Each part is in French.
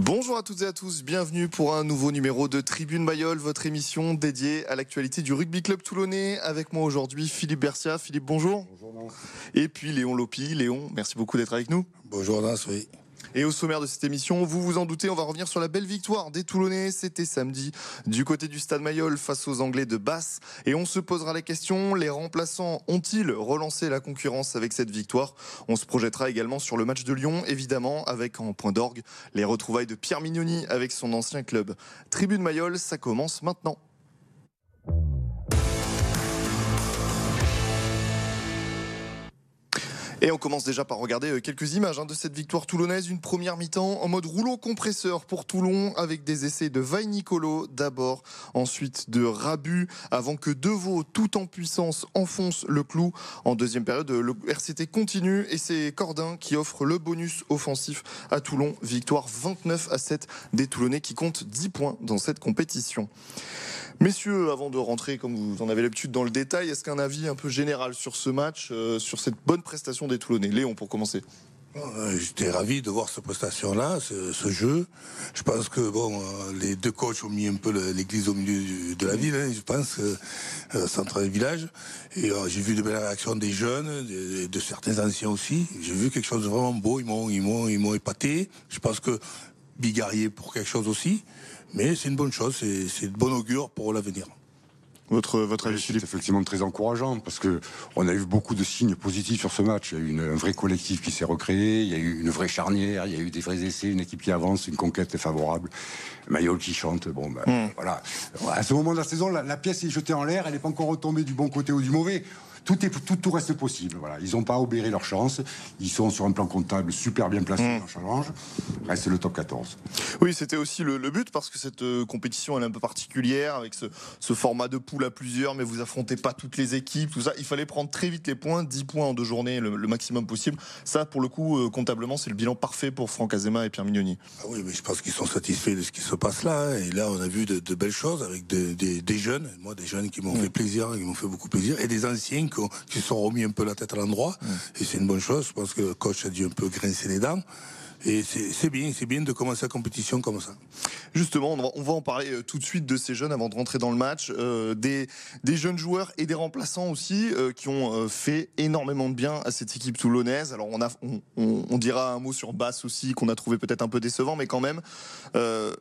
Bonjour à toutes et à tous, bienvenue pour un nouveau numéro de Tribune Mayol, votre émission dédiée à l'actualité du rugby club toulonnais. Avec moi aujourd'hui Philippe Bercia. Philippe, bonjour. Bonjour Et puis Léon Lopi. Léon, merci beaucoup d'être avec nous. Bonjour Nas, oui. Et au sommaire de cette émission, vous vous en doutez, on va revenir sur la belle victoire des Toulonnais. C'était samedi du côté du Stade Mayol face aux Anglais de Basse. Et on se posera la question, les remplaçants ont-ils relancé la concurrence avec cette victoire? On se projettera également sur le match de Lyon, évidemment, avec en point d'orgue les retrouvailles de Pierre Mignoni avec son ancien club. Tribune Mayol, ça commence maintenant. Et on commence déjà par regarder euh, quelques images hein, de cette victoire toulonnaise. Une première mi-temps en mode rouleau compresseur pour Toulon avec des essais de Vaille Nicolo d'abord, ensuite de Rabu avant que Deveau tout en puissance enfonce le clou. En deuxième période, le RCT continue et c'est Cordin qui offre le bonus offensif à Toulon. Victoire 29 à 7 des Toulonnais qui comptent 10 points dans cette compétition. Messieurs, avant de rentrer, comme vous en avez l'habitude, dans le détail, est-ce qu'un avis un peu général sur ce match, euh, sur cette bonne prestation des Toulonnais? Léon, pour commencer. Euh, j'étais ravi de voir cette prestation-là, ce, jeu. Je pense que bon, euh, les deux coachs ont mis un peu l'église au milieu de la ville. Hein, je pense, euh, centre du village. Et j'ai vu de belles réactions des jeunes, de, certains anciens aussi. J'ai vu quelque chose de vraiment beau. Ils m'ont, ils m'ont, ils m'ont épaté. Je pense que Bigarier pour quelque chose aussi. Mais c'est une bonne chose, c'est de bon augure pour l'avenir. Votre, votre avis, C'est effectivement très encourageant parce que on a eu beaucoup de signes positifs sur ce match. Il y a eu un vrai collectif qui s'est recréé, il y a eu une vraie charnière, il y a eu des vrais essais, une équipe qui avance, une conquête favorable, Mayol qui chante. Bon, ben, hmm. voilà. À ce moment de la saison, la, la pièce est jetée en l'air, elle n'est pas encore retombée du bon côté ou du mauvais tout, est, tout, tout reste possible. Voilà. Ils n'ont pas obéré leur chance. Ils sont sur un plan comptable super bien placé mmh. dans challenge. Reste le top 14. Oui, c'était aussi le, but parce que cette euh, compétition elle est un peu particulière avec ce, ce, format de poule à plusieurs, mais vous affrontez pas toutes les équipes, tout ça. Il fallait prendre très vite les points, 10 points en deux journées, le, maximum possible. Ça, pour le coup, euh, comptablement, c'est le bilan parfait pour Franck Azema et Pierre Mignoni. Ah oui, mais je pense qu'ils sont satisfaits de ce qui se passe là. Hein. Et là, on a vu de, belles choses avec des jeunes, moi, des jeunes qui m'ont mmh. fait plaisir, qui m'ont fait beaucoup plaisir, et des anciens qui, qui sont remis un peu la tête à l'endroit. Et c'est une bonne chose. Je pense que le coach a dû un peu grincer les dents. Et c'est bien, c'est bien de commencer la compétition comme ça. Justement, on va, en parler euh, tout de suite de ces jeunes avant de rentrer dans le match. Euh, des, des, jeunes joueurs et des remplaçants aussi euh, qui ont fait énormément de bien à cette équipe toulonnaise. Alors on, a, on, dira un mot sur Basse aussi qu'on a trouvé peut-être un peu décevant, mais quand même,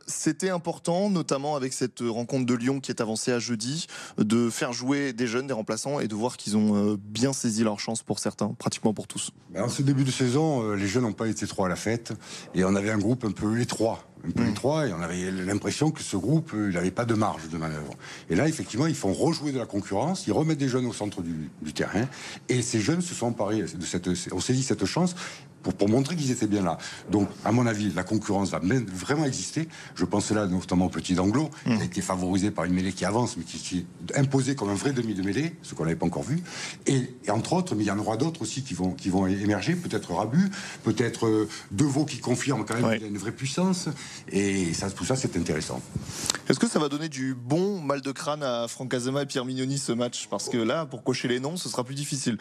c'était important, notamment avec cette rencontre de Lyon qui est avancée à jeudi, de faire jouer des jeunes, des remplaçants et de voir qu'ils ont bien saisi leur chance pour certains, pratiquement pour tous. Ben, en ce début de saison, les jeunes n'ont pas été trop à la fête et on avait un groupe un peu étroit un peu étroit et on avait l'impression que ce groupe il n'avait pas de marge de manœuvre. Et là, effectivement, ils font rejouer de la concurrence, ils remettent des jeunes au centre du, terrain et ces jeunes se sont emparés de cette, ont saisi cette chance pour, montrer qu'ils étaient bien là. Donc, à mon avis, la concurrence va vraiment exister. Je pense là notamment au petit Anglo, qui a mm. été favorisé par une mêlée qui avance, mais qui est imposée comme un vrai demi de mêlée, ce qu'on n'avait pas encore vu. Et, entre autres, mais il y en aura d'autres aussi qui vont, qui vont émerger, peut-être Rabu, peut-être euh, Deveau qui confirme quand même qu'il a une vraie puissance. Et ça, tout ça, c'est intéressant. Est-ce que ça va donner du bon mal de crâne à Franck Azema et Pierre Mignoni ce match? Parce que là, pour cocher les noms, ce sera plus difficile.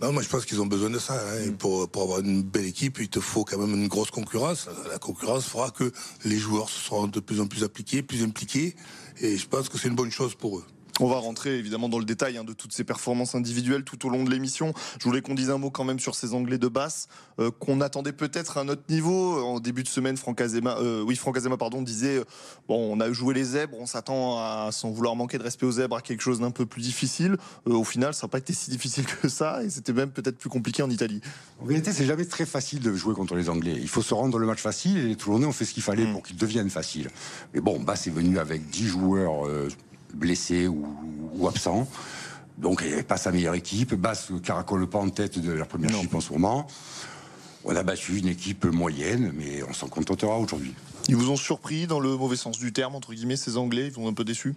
Non, moi je pense qu'ils ont besoin de ça. Hein. Pour, pour, avoir une belle équipe, il te faut quand même une grosse concurrence. La concurrence fera que les joueurs seront de plus en plus appliqués, plus impliqués. Et je pense que c'est une bonne chose pour eux. On va rentrer évidemment dans le détail hein, de toutes ces performances individuelles tout au long de l'émission. Je voulais qu'on dise un mot quand même sur ces Anglais de basse euh, qu'on attendait peut-être à un autre niveau. En début de semaine, Franck Azema, euh, oui, Franck Azema, pardon, disait euh, bon, on a joué les zèbres, on s'attend à, sans vouloir manquer de respect aux zèbres, à quelque chose d'un peu plus difficile. au final, ça n'a pas été si difficile que ça, et c'était même peut-être plus compliqué en Italie. En vérité, c'est jamais très facile de jouer contre les Anglais. Il faut se rendre le match facile, et les Toulonnais ont fait ce qu'il fallait mm. pour qu'il devienne facile. Mais bon, Basse est venu avec 10 joueurs blessés ou, absents. Donc il n'y avait pas sa meilleure équipe. Basse caracole pas en tête de la première équipe en ce moment. On a battu une équipe moyenne, mais on s'en contentera aujourd'hui. Ils vous ont surpris dans le mauvais sens du terme, entre guillemets, ces Anglais? Ils vous ont un peu déçus?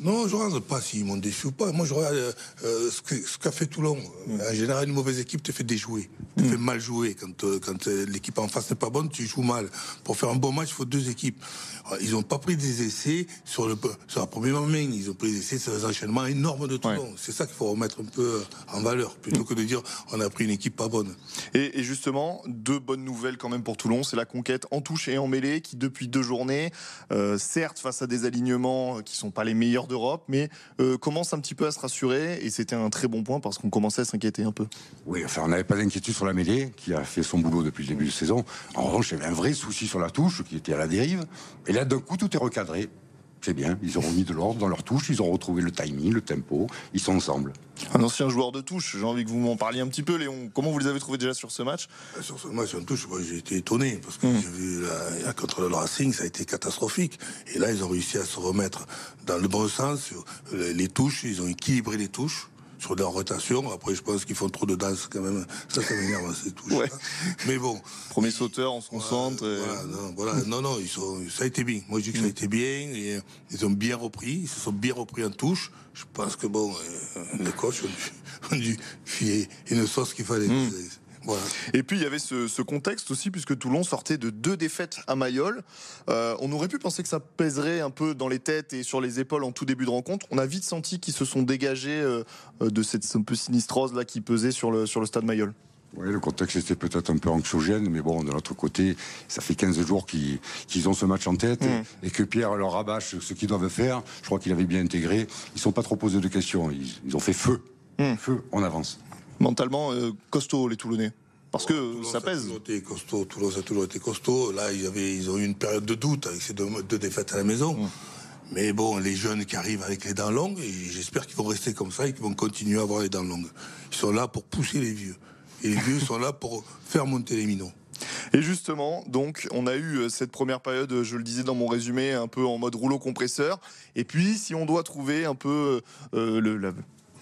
Non, je ne regarde pas s'ils m'ont déçu ou pas. Moi, je regarde euh, euh, ce qu'a fait Toulon. En général, une mauvaise équipe te fait déjouer, te fait mal jouer. Quand, euh, quand l'équipe en face n'est pas bonne, tu joues mal. Pour faire un bon match, il faut deux équipes. Ils n'ont pas pris des essais sur, le, sur la première main. Ils ont pris des essais sur les enchaînements énormes de Toulon. C'est ça qu'il faut remettre un peu en valeur, plutôt que de dire on a pris une équipe pas bonne. Et, et justement, deux bonnes nouvelles quand même pour Toulon. C'est la conquête en touche et en mêlée qui, depuis deux journées, euh, certes face à des alignements qui sont pas les meilleurs d'Europe, mais euh, commence un petit peu à se rassurer. Et c'était un très bon point parce qu'on commençait à s'inquiéter un peu. Oui, enfin, on n'avait pas d'inquiétude sur la mêlée, qui a fait son boulot depuis le début de saison. En revanche, il y avait un vrai souci sur la touche, qui était à la dérive. Et là, d'un coup, tout est recadré. C'est bien, ils ont remis de l'ordre dans leur touche, ils ont retrouvé le timing, le tempo, ils sont ensemble. Un ancien joueur de touche, j'ai envie que vous m'en parliez un petit peu, Léon. Comment vous les avez trouvés déjà sur ce match? Euh, Sur ce match, en touche, j'ai été étonné, parce que mmh. j'ai vu la, contre le Racing, ça a été catastrophique. Et là, ils ont réussi à se remettre dans le bon sens. Les touches, ils ont équilibré les touches sur leur rotation. Après, je pense qu'ils font trop de danse quand même. Ça, ça m'énerve, c'est tout. Mais bon. Premier sauteur, on se concentre. Voilà, non, non, ils sont, ça a été bien. Moi, je dis que ça a mm. été bien. Et, ils ont bien repris. Ils se sont bien repris en touche. Je pense que bon, euh, les coachs ont dû, fier une sauce qu'il fallait. Et puis il y avait ce, contexte aussi, puisque Toulon sortait de deux défaites à Mayol. Euh, on aurait pu penser que ça pèserait un peu dans les têtes et sur les épaules en tout début de rencontre. On a vite senti qu'ils se sont dégagés euh, de cette un peu sinistrose là qui pesait sur le, sur le stade Mayol. Oui, le contexte était peut-être un peu anxiogène, mais bon, de l'autre côté, ça fait 15 jours qu'ils ont ce match en tête mm. et que Pierre leur rabâche ce qu'ils doivent faire. Je crois qu'il avait bien intégré. Ils ne sont pas trop posés de questions. Ils, ont fait feu. Mm. Feu, on avance mentalement euh, costaud les Toulonnais parce que ça pèse. été costaud, Toulouse a toujours été costaud. Là, ils, avaient, ils ont eu une période de doute avec ces deux, défaites à la maison. Mm. Mais bon, les jeunes qui arrivent avec les dents longues, j'espère qu'ils vont rester comme ça et qu'ils vont continuer à avoir les dents longues. Ils sont là pour pousser les vieux. Et les vieux sont là pour faire monter les minots. Et justement, donc, on a eu euh, cette première période, je le disais dans mon résumé, un peu en mode rouleau compresseur. Et puis, si on doit trouver un peu euh, le,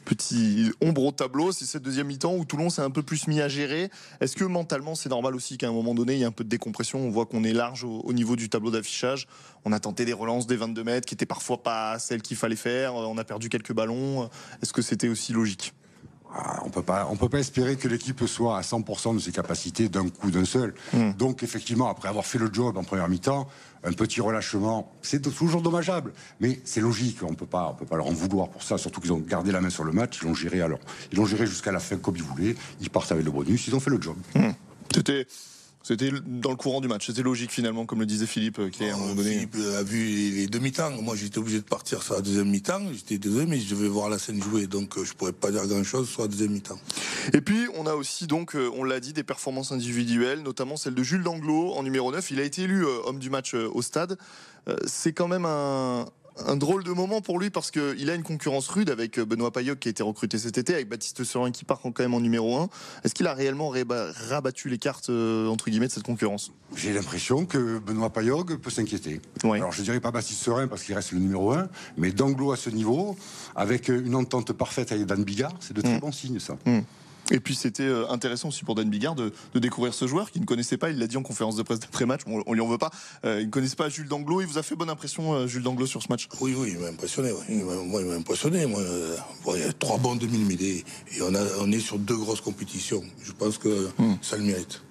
petit ombre au tableau. C'est cette deuxième mi-temps où Toulon s'est un peu plus mis à gérer. Est-ce que mentalement, c'est normal aussi qu'à un moment donné, il y ait un peu de décompression On voit qu'on est large au, niveau du tableau d'affichage? On a tenté des relances des 22 mètres qui n'étaient parfois pas celles qu'il fallait faire. On a perdu quelques ballons. Est-ce que c'était aussi logique? On peut pas, on peut pas espérer que l'équipe soit à 100% de ses capacités d'un coup d'un seul. Hmm. Donc effectivement, après avoir fait le job en première mi-temps, un petit relâchement, c'est toujours dommageable, mais c'est logique. On peut pas, on peut pas leur en vouloir pour ça. Surtout qu'ils ont gardé la main sur le match, ils l'ont géré alors, ils l'ont géré jusqu'à la fin comme ils voulaient. Ils partent avec le bonus, ils ont fait le job. Hmm. C'était c'était dans le courant du match. C'était logique finalement, comme le disait Philippe, euh, qui est à un moment donné. Philippe a vu les demi-temps. Moi, j'étais obligé de partir sur la deuxième mi-temps. J'étais désolé, mais je devais voir la scène jouer, donc euh, je pourrais pas dire grand-chose sur la deuxième mi-temps. Et puis, on a aussi donc, euh, on l'a dit, des performances individuelles, notamment celle de Jules Danglot en numéro 9. Il a été élu homme du match au stade. C'est quand même un, un drôle de moment pour lui parce qu'il a une concurrence rude avec euh, Benoît Payoc qui a été recruté cet été, avec Baptiste Serin qui part quand même en numéro 1. Est-ce qu'il a réellement rabattu les cartes euh, entre guillemets de cette concurrence? J'ai l'impression que Benoît Payoc peut s'inquiéter. Alors je dirais pas Baptiste Serin parce qu'il reste le numéro 1, mais d'Anglo à ce niveau, avec une entente parfaite avec Dan Bigard, c'est de très mm. bons signes ça. Mm. Et puis c'était euh, intéressant aussi pour Dan Bigard de, découvrir ce joueur qui ne connaissait pas, il l'a dit en conférence de presse d'après-match, on, on lui en veut pas, euh, il ne connaissait pas Jules Danglo, il vous a fait bonne impression euh, Jules Danglo sur ce match? Oui, oui, il m'a impressionné, moi il m'a impressionné, moi, il y a trois bons demi-mêlées et on, a, on est sur deux grosses compétitions, je pense que hmm. ça le mérite.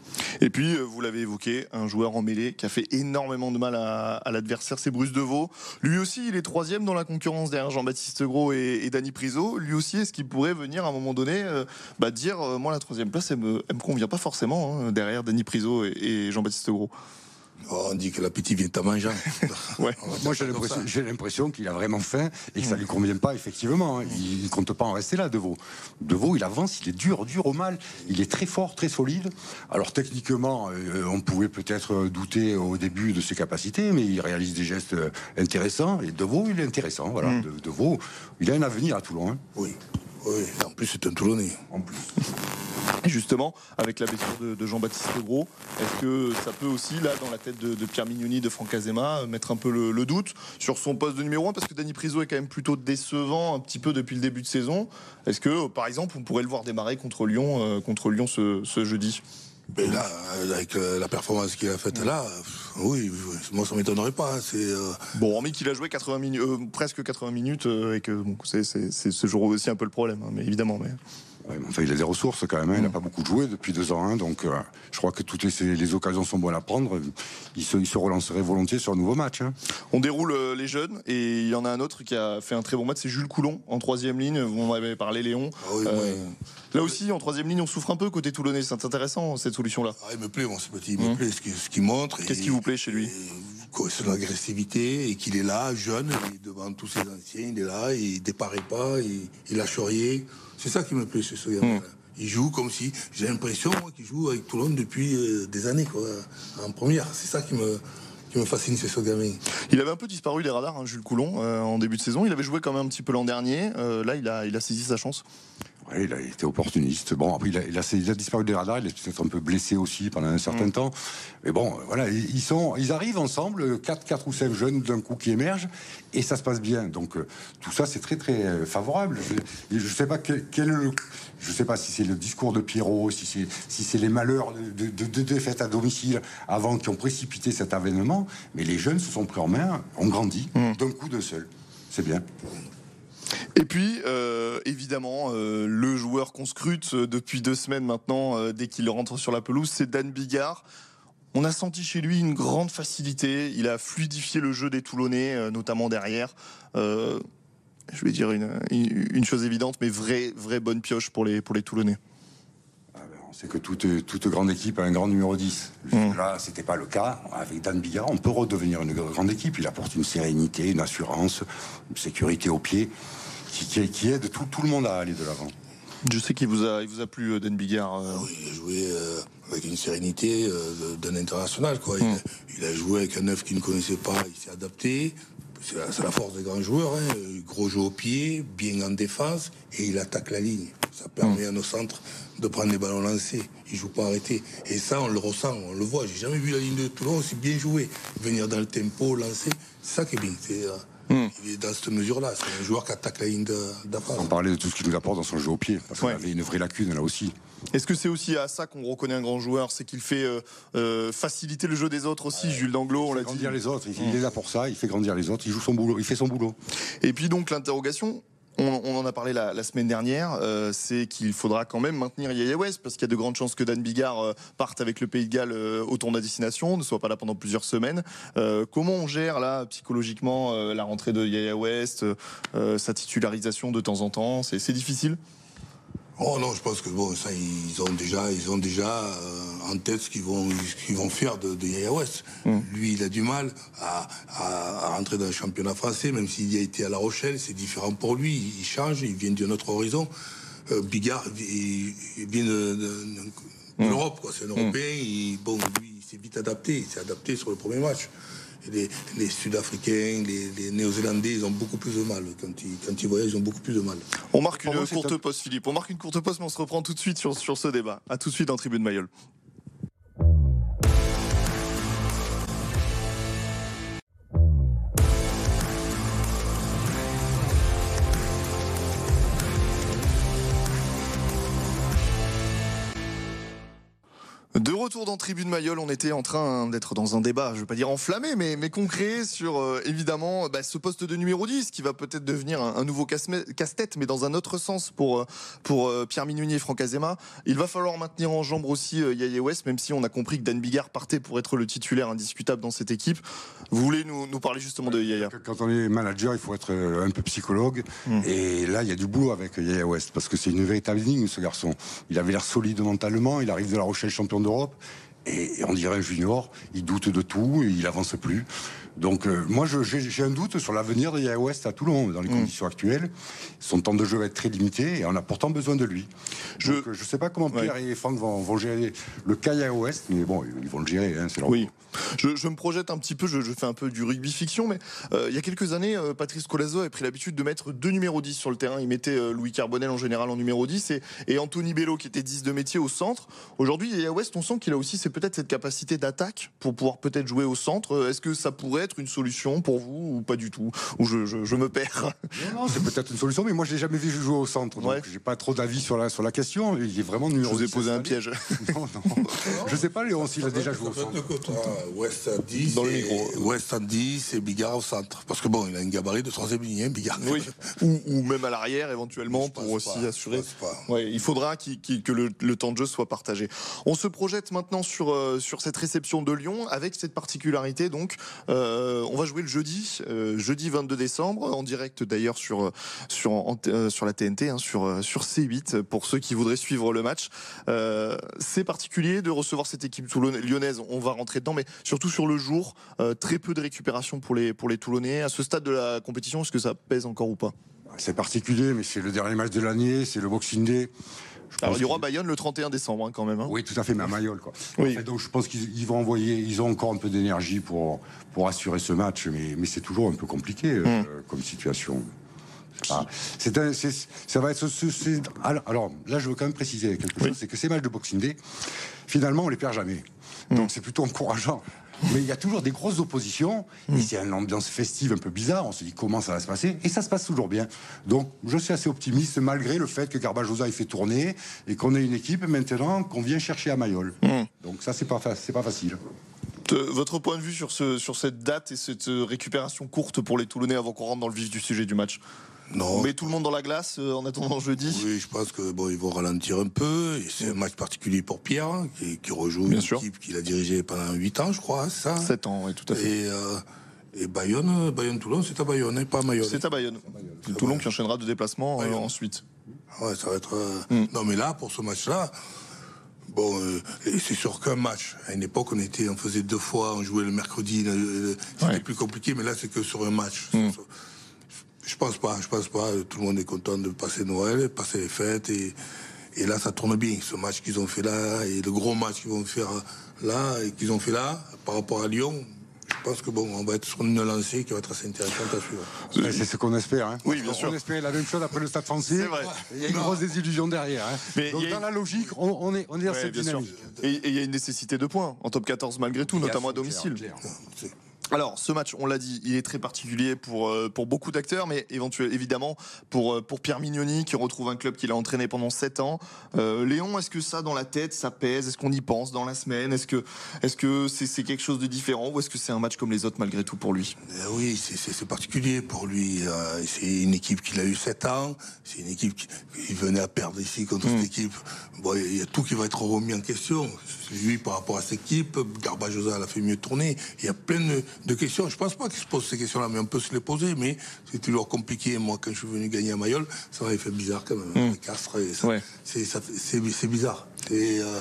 Et puis, euh, vous l'avez évoqué, un joueur en mêlée qui a fait énormément de mal à, l'adversaire, c'est Bruce Deveau. Lui aussi, il est troisième dans la concurrence derrière Jean-Baptiste Gros et, et Dany Priso. Lui aussi, est-ce qu'il pourrait venir à un moment donné euh, bah, dire, euh, moi, la troisième place, elle me, me convient pas forcément hein, derrière Dany Priso et Jean-Baptiste Gros? Oh, on dit que l'appétit vient à manger. ouais. Moi, j'ai l'impression qu'il a vraiment faim et que ça ne lui convient pas, effectivement. Hein. Il ne compte pas en rester là, Deveau. Deveau, il avance, il est dur, dur au mal. Il est très fort, très solide. Alors, techniquement, euh, on pouvait peut-être douter au début de ses capacités, mais il réalise des gestes euh, intéressants. Et Deveau, il est intéressant. Voilà. Mm. Deveau, il a un avenir à Toulon. Hein. Oui. Oui, en plus, c'est un Toulonnais. En plus. Justement, avec la blessure de, Jean-Baptiste Gros, est-ce que ça peut aussi, là, dans la tête de, Pierre Mignoni, de Franck Azema, mettre un peu le, doute sur son poste de numéro 1 Parce que Danny Priso est quand même plutôt décevant un petit peu depuis le début de saison. Est-ce que, par exemple, on pourrait le voir démarrer contre Lyon, euh, contre Lyon ce, jeudi? Mais là, avec la performance qu'il a faite là, oui, moi ça m'étonnerait pas. Hein, c'est bon, hormis qu'il a joué 80 minutes, presque 80 minutes, et que bon, c'est ce jour aussi un peu le problème, hein, mais évidemment. Mais enfin, il a des ressources quand même. Hein. Il n'a mm. pas beaucoup joué depuis deux ans. Hein, donc, euh, je crois que toutes les, occasions sont bonnes à prendre. Il se, il se relancerait volontiers sur un nouveau match. Hein. On déroule euh, les jeunes et il y en a un autre qui a fait un très bon match. C'est Jules Coulon en troisième ligne. Vous en avez parlé, Léon. Ah euh, là aussi, en troisième ligne, on souffre un peu côté toulonnais. C'est intéressant cette solution-là. Ah, il me plaît, mon petit. Il me mm. plaît ce qu'il montre. Qu'est-ce qui vous plaît chez lui? C'est l'agressivité et qu'il est là, jeune, devant tous ses anciens, il est là, il déparait pas, il, il lâche rien. C'est ça qui me plaît chez ce gars. Mm. Il joue comme si, j'ai l'impression qu'il joue avec Toulon depuis euh, des années, quoi, en première. C'est ça qui me, qui me fascine chez ce gamin. Il avait un peu disparu des radars, hein, Jules Coulon, euh, en début de saison. Il avait joué quand même un petit peu l'an dernier. Euh, là, il a, il a saisi sa chance. Il a été opportuniste. Bon, après, il a, il a, disparu des radars. Il est peut-être un peu blessé aussi pendant un certain mm. temps. Mais bon, voilà, ils, sont, ils arrivent ensemble, 4, 4 ou 5 jeunes d'un coup qui émergent, et ça se passe bien. Donc, euh, tout ça, c'est très, très euh, favorable. Je ne sais pas quel, je sais pas si c'est le discours de Pierrot, si c'est si c'est les malheurs de, de, défaites à domicile avant qui ont précipité cet avènement, mais les jeunes se sont pris en main, ont grandi mm. d'un coup de seul. C'est bien. Et puis, euh, évidemment, euh, le joueur qu'on scrute euh, depuis deux semaines maintenant, dès qu'il rentre sur la pelouse, c'est Dan Bigard. On a senti chez lui une grande facilité. Il a fluidifié le jeu des Toulonnais, notamment derrière. je vais dire une, chose évidente, mais vraie, vraie bonne pioche pour les, pour les Toulonnais. C'est que toute, toute, grande équipe a un grand numéro 10. Mmh. Là, c'était pas le cas. Avec Dan Bigard, on peut redevenir une grande équipe. Il apporte une sérénité, une assurance, une sécurité au pied qui, aide tout, tout, le monde à aller de l'avant. Je sais qu'il vous a, il vous a plu, euh, Den Bigard. Euh. Oui, il a joué euh, avec une sérénité d'un international. Quoi. Hmm. Il, a, joué avec un neuf qu'il ne connaissait pas, il s'est adapté. C'est la, force des grands joueurs. Hein. Gros jeu au pied, bien en défense, et il attaque la ligne. Ça permet à nos centres de prendre les ballons lancés. Il joue pas arrêté. Et ça, on le ressent, on le voit. J'ai jamais vu la ligne de Toulon aussi bien jouer. Venir dans le tempo, lancer, c'est ça qui est bien. Hmm. Il est dans cette mesure-là. C'est un joueur qui attaque la ligne d'affaires. On parlait de tout ce qu'il nous apporte dans son jeu au pied. Parce qu'il avait une vraie lacune là aussi. Est-ce que c'est aussi à ça qu'on reconnaît un grand joueur C'est qu'il fait euh, euh, faciliter le jeu des autres aussi, Jules Danglo, on l'a dit. grandir les autres, il, est là pour ça, il fait grandir les autres, il joue son boulot, il fait son boulot. Et puis donc l'interrogation, on, en a parlé la, semaine dernière, euh, c'est qu'il faudra quand même maintenir Yaya West parce qu'il y a de grandes chances que Dan Bigard euh, parte avec le Pays de Galles euh, au tour de destination, ne soit pas là pendant plusieurs semaines. comment on gère là psychologiquement la rentrée de Yaya West, sa titularisation de temps en temps C'est difficile? Oh non, je pense que bon, ça, ils ont déjà, ils ont déjà euh, en tête ce qu'ils vont, vont faire de, de Yaya West. Mm. Lui, il a du mal à, à, rentrer dans le championnat français, même s'il y a été à La Rochelle, c'est différent pour lui. Il change, il vient d'un autre horizon. Euh, Bigard, il, vient de, de, mm. l'Europe, quoi. C'est un Européen. Mm. Il, bon, lui, il s'est vite adapté. Il s'est adapté sur le premier match les, Sud-Africains, les, Néo-Zélandais, ils ont beaucoup plus de mal. Quand ils, quand ils voyagent, ils ont beaucoup plus de mal. On marque une courte pause, Philippe. On marque une courte pause, mais on se reprend tout de suite sur, sur ce débat. A tout de suite en Tribune Mayol. Retour dans Tribune Mayol, on était en train d'être dans un débat, je ne veux pas dire enflammé, mais, mais concret sur euh, évidemment bah, ce poste de numéro 10 qui va peut-être devenir un, nouveau casse-tête, mais dans un autre sens pour, euh, pour euh, Pierre Minounier et Franck Azema. Il va falloir maintenir en jambe aussi Yaya West, même si on a compris que Dan Bigard partait pour être le titulaire indiscutable dans cette équipe. Vous voulez nous, nous parler justement de Yaya Quand on est manager, il faut être un peu psychologue. Hmm. Et là, il y a du boulot avec Yaya West, parce que c'est une véritable ligne, ce garçon. Il avait l'air solide mentalement, il arrive de la Rochelle champion de d'Europe. Et on dirait un junior, il doute de tout, il avance plus. Donc euh, moi j'ai un doute sur l'avenir de Yaya West à Toulon dans les mm. conditions actuelles. Son temps de jeu va être très limité et on a pourtant besoin de lui. Je ne sais pas comment Pierre et Franck vont, gérer le cas Yaya West, mais bon ils vont le gérer, hein, c'est Oui. Je, me projette un petit peu, je, fais un peu du rugby fiction, mais euh, il y a quelques années, euh, Patrice Colazo a pris l'habitude de mettre deux numéros 10 sur le terrain. Il mettait Louis Carbonel en général en numéro 10 et, et Anthony Bello qui était 10 de métier au centre. Aujourd'hui, Yaya West, on sent qu'il a aussi peut-être cette capacité d'attaque pour pouvoir peut-être jouer au centre. Est-ce que ça pourrait peut-être une solution pour vous ou pas du tout Ou je, je, me perds Non, non c'est peut-être une solution, mais moi je l'ai jamais vu jouer au centre, donc j'ai pas trop d'avis sur la, sur la question. Il est vraiment numéro Je vous ai posé un piège. non, non. je sais pas, Léon, s'il a déjà joué au centre. West 10, Dans le micro. West à 10 et Bigard au centre. Parce que bon, il a une gabarit de troisième ligne, Bigard. Oui. ou, même à l'arrière éventuellement pour aussi assurer. Ouais, il faudra que le, temps de jeu soit partagé. On se projette maintenant sur, euh, sur cette réception de Lyon avec cette particularité. Donc, euh, on va jouer le jeudi, euh, jeudi 22 décembre, en direct d'ailleurs sur, sur la TNT, hein, sur, sur C8 pour ceux qui voudraient suivre le match. C'est particulier de recevoir cette équipe lyonnaise. On va rentrer dedans, mais surtout sur le jour, très peu de récupération pour les, pour les Toulonnais. À ce stade de la compétition, est-ce que ça pèse encore ou pas? C'est particulier, mais c'est le dernier match de l'année, c'est le Boxing Day. Alors il y aura Bayonne le 31 décembre hein, quand même. Hein. Oui, tout à fait, mais à Mayol. Quoi. donc je pense qu'ils vont envoyer, ils ont encore un peu d'énergie pour, pour assurer ce match, mais, mais c'est toujours un peu compliqué euh, hmm. comme situation. C'est un, ça va être. alors, là, je veux quand même préciser quelque chose, c'est que ces matchs de Boxing Day, finalement, on les perd jamais. Donc hmm. c'est plutôt encourageant. Mais il y a toujours des grosses oppositions. Et c'est une ambiance festive un peu bizarre. On se dit comment ça va se passer? Et ça se passe toujours bien. Donc, je suis assez optimiste, malgré le fait que Garbajosa ait fait tourner et qu'on ait une équipe maintenant qu'on vient chercher à Mayol. Hmm. Donc, ça, c'est pas, c'est pas facile. Votre point de vue sur, ce, sur cette date et cette récupération courte pour les Toulonnais avant qu'on rentre dans le vif du sujet du match? On met tout le monde dans la glace euh, en attendant jeudi? Oui, je pense que bon, ils vont ralentir un peu. C'est un match particulier pour Pierre, hein, qui, rejoue une équipe qu'il a dirigée pendant 8 ans, je crois, ça? 7 ans, oui, tout à fait. Et, euh, et Bayonne, euh, Bayonne Toulon, c'est à Bayonne, hein, pas à Mayonne. C'est à Bayonne. Toulon qui enchaînera de déplacements ensuite. Ouais, ça va être. Hmm. Non, mais là, pour ce match-là. Bon, c'est sûr qu'un match. À une époque, on était, on faisait deux fois, on jouait le mercredi. C'était plus compliqué, mais là, c'est que sur un match. Hmm. Je pense pas, je pense pas. Tout le monde est content de passer Noël, passer les fêtes et, et là ça tourne bien. Ce match qu'ils ont fait là et le gros match qu'ils vont faire là et qu'ils ont fait là par rapport à Lyon, je pense que bon, on va être sur une lancée qui va être assez intéressante à suivre. C'est ce qu'on espère. Hein. Oui, bien sûr. On espère la même chose après le Stade français. C'est vrai. Il y a une grosse désillusion derrière. Hein. Donc dans la logique, on, est, on est dans cette dynamique. Et il y a une nécessité de points en top 14 malgré tout, notamment à domicile. Alors, ce match, on l'a dit, il est très particulier pour, euh, pour beaucoup d'acteurs, mais éventuellement, évidemment, pour, euh, pour Pierre Mignoni, qui retrouve un club qu'il a entraîné pendant 7 ans. Euh, Léon, est-ce que ça, dans la tête, ça pèse? Est-ce qu'on y pense dans la semaine? Est-ce que c'est -ce c'est c'est quelque chose de différent ou est-ce que c'est un match comme les autres, malgré tout, pour lui? Oui, c'est particulier pour lui. c'est une équipe qu'il a eu 7 ans. C'est une équipe qui venait à perdre ici contre cette hmm. équipe. Bon, il y a tout qui va être remis en question. Lui, par rapport à cette équipe, Garbajosa, a fait mieux tourner. Il y a plein de de questions. Je pense pas qu'ils se posent ces questions-là, mais on peut se les poser. Mais c'est toujours compliqué. Moi, quand je suis venu gagner à Mayol, ça m'avait fait bizarre quand même. Mmh. c'est bizarre. Et euh,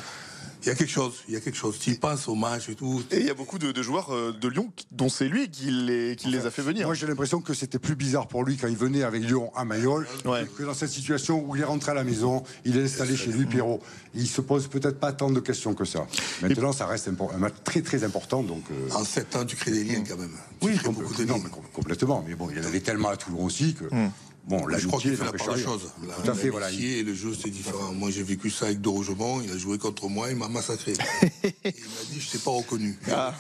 il y a quelque chose, il y a quelque chose. S'il pense au match et tout. Et il y a beaucoup de, joueurs euh, de Lyon dont c'est lui qui les, qui les a fait venir. Moi, j'ai l'impression que c'était plus bizarre pour lui quand il venait avec Lyon à Mayol que dans cette situation où il est rentré à la maison, il est installé chez lui, Pierrot. Il se pose peut-être pas tant de questions que ça. Maintenant, ça reste un match très très important. Donc, euh, En 7 ans, tu crées des liens quand même. oui, beaucoup de non, mais complètement. Mais bon, il y en avait tellement à Toulon aussi que. Hum. Bon, là, je crois qu'il fait la part des choses. Tout à fait, voilà. Et le jeu, c'est différent. Moi, j'ai vécu ça avec Dorogemont. Il a joué contre moi, il m'a massacré. il m'a dit, je t'ai pas reconnu. Ah.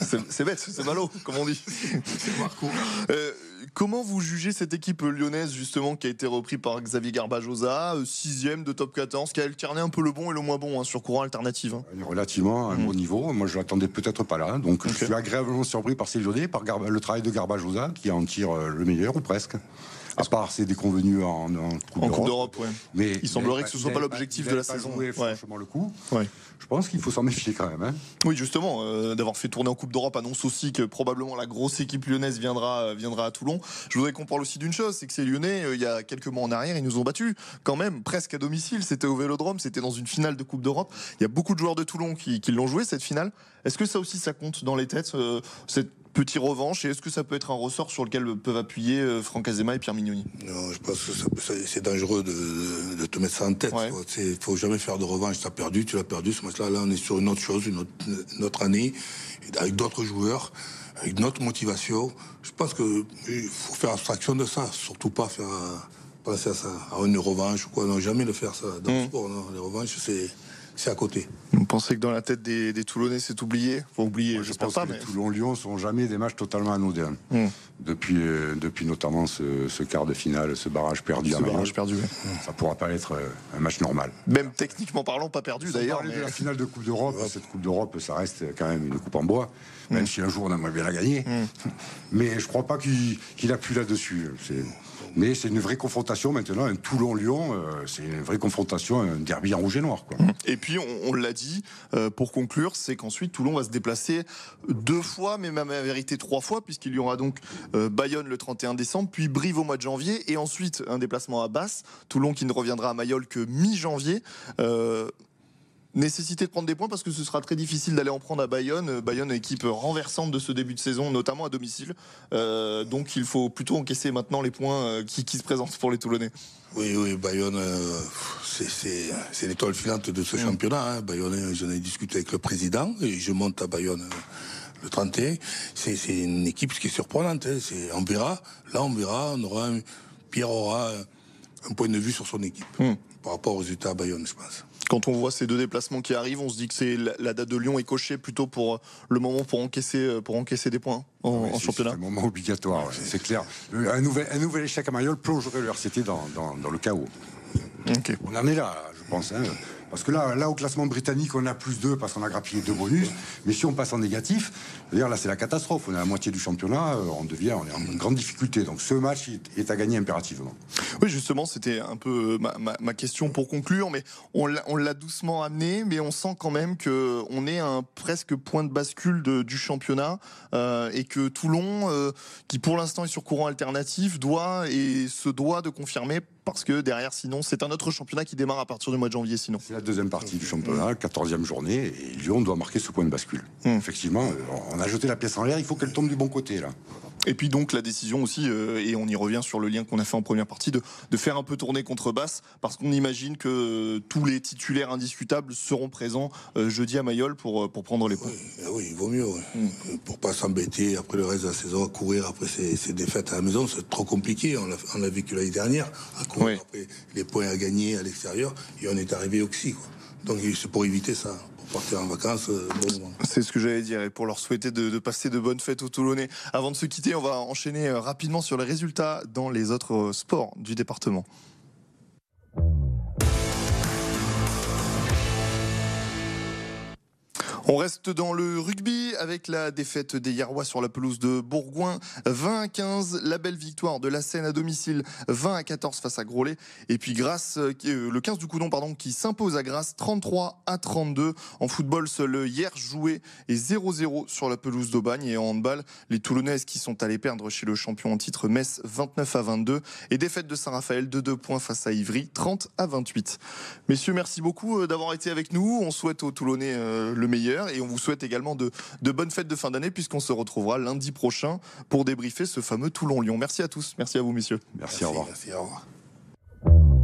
c'est bête, c'est malo, comme on dit. C'est Marco. Euh, comment vous jugez cette équipe lyonnaise, justement, qui a été reprise par Xavier Garbajosa, euh, sixième de top 14, qui a alterné un peu le bon et le moins bon hein, sur courant alternatif hein. Relativement à un mm. bon niveau. Moi, je l'attendais peut-être pas là. Donc, je suis agréablement surpris par ces Lyonnais, par le travail de Garbajosa, qui en tire euh, le meilleur, ou presque. À part c'est déconvenu en, en Coupe d'Europe. Ouais. Mais il semblerait que ce ne soit pas l'objectif de la saison. Joué, franchement, le coup. Je pense qu'il faut s'en méfier quand même. Hein. Oui, justement, euh, d'avoir fait tourner en Coupe d'Europe annonce aussi que probablement la grosse équipe lyonnaise viendra, euh, viendra à Toulon. Je voudrais qu'on parle aussi d'une chose, c'est que ces Lyonnais, euh, il y a quelques mois en arrière, ils nous ont battus quand même presque à domicile. C'était au Vélodrome, c'était dans une finale de Coupe d'Europe. Il y a beaucoup de joueurs de Toulon qui, qui l'ont joué cette finale. Est-ce que ça aussi ça compte dans les têtes cette petit revanche et est-ce que ça peut être un ressort sur lequel peuvent appuyer euh, Franck Azema et Pierre Mignoni? Non, je pense que c'est dangereux de, te mettre ça en tête. Il faut jamais faire de revanche. Tu as perdu, tu l'as perdu. Ce match-là, là, on est sur une autre chose, une autre, année, avec d'autres joueurs, avec notre motivation. Je pense qu'il faut faire abstraction de ça, surtout pas faire penser à ça, à une revanche ou quoi. Non, jamais le faire ça dans le mmh. sport. Non. Les revanches, c'est c'est à côté. Vous pensez que dans la tête des, Toulonnais, c'est oublié Faut oublier, je pense pas. Que mais... Toulon-Lyon sont jamais des matchs totalement anodins. Hmm. Depuis, euh, depuis notamment ce, quart de finale, ce barrage perdu. Ce barrage perdu. Ça pourra pas être euh, un match normal. Même techniquement parlant, pas perdu d'ailleurs. Mais... de la finale de Coupe d'Europe. Cette Coupe d'Europe, ça reste quand même une coupe en bois. Même hmm. si un jour on aimerait bien la gagner. Hmm. Mais je crois pas qu'il appuie là-dessus. Mais c'est une vraie confrontation maintenant, un Toulon-Lyon, euh, c'est une vraie confrontation, un derby en rouge et noir. Et puis, on, l'a dit, euh, pour conclure, c'est qu'ensuite Toulon va se déplacer deux fois, mais même à vérité trois fois, puisqu'il y aura donc euh, Bayonne le 31 décembre, puis Brive au mois de janvier, et ensuite un déplacement à Basse, Toulon qui ne reviendra à Mayol que mi-janvier nécessité de prendre des points parce que ce sera très difficile d'aller en prendre à Bayonne. Bayonne, équipe renversante de ce début de saison, notamment à domicile. Euh, donc il faut plutôt encaisser maintenant les points euh, qui, se présentent pour les Toulonnais. Oui, oui, Bayonne, euh, c'est l'étoile filante de ce championnat. Hein. Bayonne, j'en ai discuté avec le président et je monte à Bayonne le 31. C'est une équipe qui est surprenante. Hein. On verra, là on verra, on aura Pierre aura un point de vue sur son équipe mm. par rapport aux résultats à Bayonne, je pense quand on voit ces deux déplacements qui arrivent, on se dit que c'est la date de Lyon est cochée plutôt pour euh, le moment pour encaisser, euh, pour encaisser des points en, championnat. C'est un moment obligatoire, c'est clair. Un nouvel, un nouvel échec à Mayol plongerait le RCT dans, dans, le chaos. On en est là, je pense. Hein. Parce que là, au classement britannique, on a plus 2 parce qu'on a grappillé deux bonus. Mais si on passe en négatif, là, c'est la catastrophe. On est à la moitié du championnat, euh, on devient, est en grande difficulté. Donc ce match est à gagner impérativement. Oui, justement, c'était un peu euh, ma, question pour conclure, mais on l'a doucement amené, mais on sent quand même que on est à un presque point de bascule du championnat euh, et que Toulon, qui pour l'instant est sur courant alternatif, doit et se doit de confirmer parce que derrière, sinon, c'est un autre championnat qui démarre à partir du mois de janvier. Sinon, c'est la deuxième partie du championnat, 14e journée, et Lyon doit marquer ce point de bascule. Hmm. Effectivement, euh, on a jeté la pièce en l'air, il faut qu'elle tombe du bon côté là. Et puis donc la décision aussi, euh, et on y revient sur le lien qu'on a fait en première partie, de, de faire un peu tourner contre basse, parce qu'on imagine que tous les titulaires indiscutables seront présents euh, jeudi à Mayol pour, pour prendre les points. Oui, il vaut mieux, hmm. pour pas s'embêter après le reste de la saison à courir après ces, défaites à la maison, c'est trop compliqué. On l'a vécu l'année dernière, à courir après les points à gagner à l'extérieur, et on est arrivé au. Donc c'est pour éviter ça partir en vacances. Euh, C'est ce que j'allais dire, et pour leur souhaiter de, passer de bonnes fêtes aux Toulonnais. Avant de se quitter, on va enchaîner euh, rapidement sur les résultats dans les autres euh, sports du département. On reste dans le rugby avec la défaite des Yarrois sur la pelouse de Bourgoin. 20 à 15, la belle victoire de la Seine à domicile. 20 à 14 face à Grolet. Et puis Grasse, euh, le 15 du Coudon, pardon, qui s'impose à Grasse 33 à 32. En football, seul hier joué et 0-0 sur la pelouse d'Aubagne. Et en handball, les Toulonnaises qui sont allées perdre chez le champion en titre Metz 29 à 22. Et défaite de Saint-Raphaël de 2 points face à Ivry 30 à 28. Messieurs, merci beaucoup euh, d'avoir été avec nous. On souhaite aux Toulonnais euh, le meilleur et on vous souhaite également de, de bonnes fêtes de fin d'année, puisqu'on se retrouvera lundi prochain pour débriefer ce fameux Toulon-Lyon. Merci à tous. Merci à vous, messieurs. Merci, merci au revoir. Merci, au revoir.